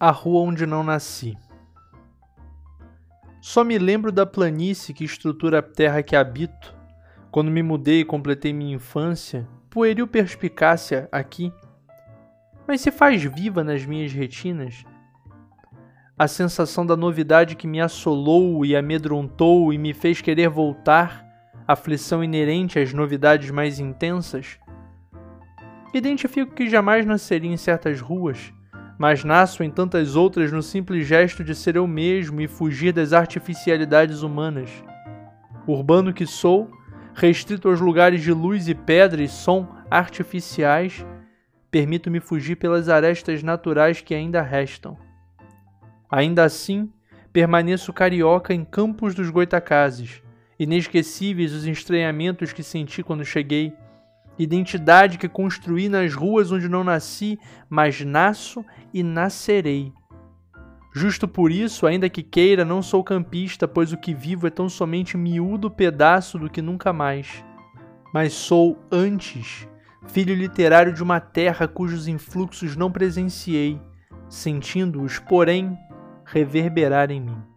A rua onde não nasci. Só me lembro da planície que estrutura a terra que habito. Quando me mudei e completei minha infância, pueril perspicácia aqui. Mas se faz viva nas minhas retinas a sensação da novidade que me assolou e amedrontou e me fez querer voltar, aflição inerente às novidades mais intensas. Identifico que jamais nasceria em certas ruas, mas nasço em tantas outras no simples gesto de ser eu mesmo e fugir das artificialidades humanas. Urbano que sou, restrito aos lugares de luz e pedra e som artificiais, permito-me fugir pelas arestas naturais que ainda restam. Ainda assim, permaneço carioca em Campos dos Goitacazes, inesquecíveis os estranhamentos que senti quando cheguei identidade que construí nas ruas onde não nasci, mas nasço e nascerei. Justo por isso, ainda que queira, não sou campista, pois o que vivo é tão somente miúdo pedaço do que nunca mais. Mas sou, antes, filho literário de uma terra cujos influxos não presenciei, sentindo-os, porém, reverberar em mim.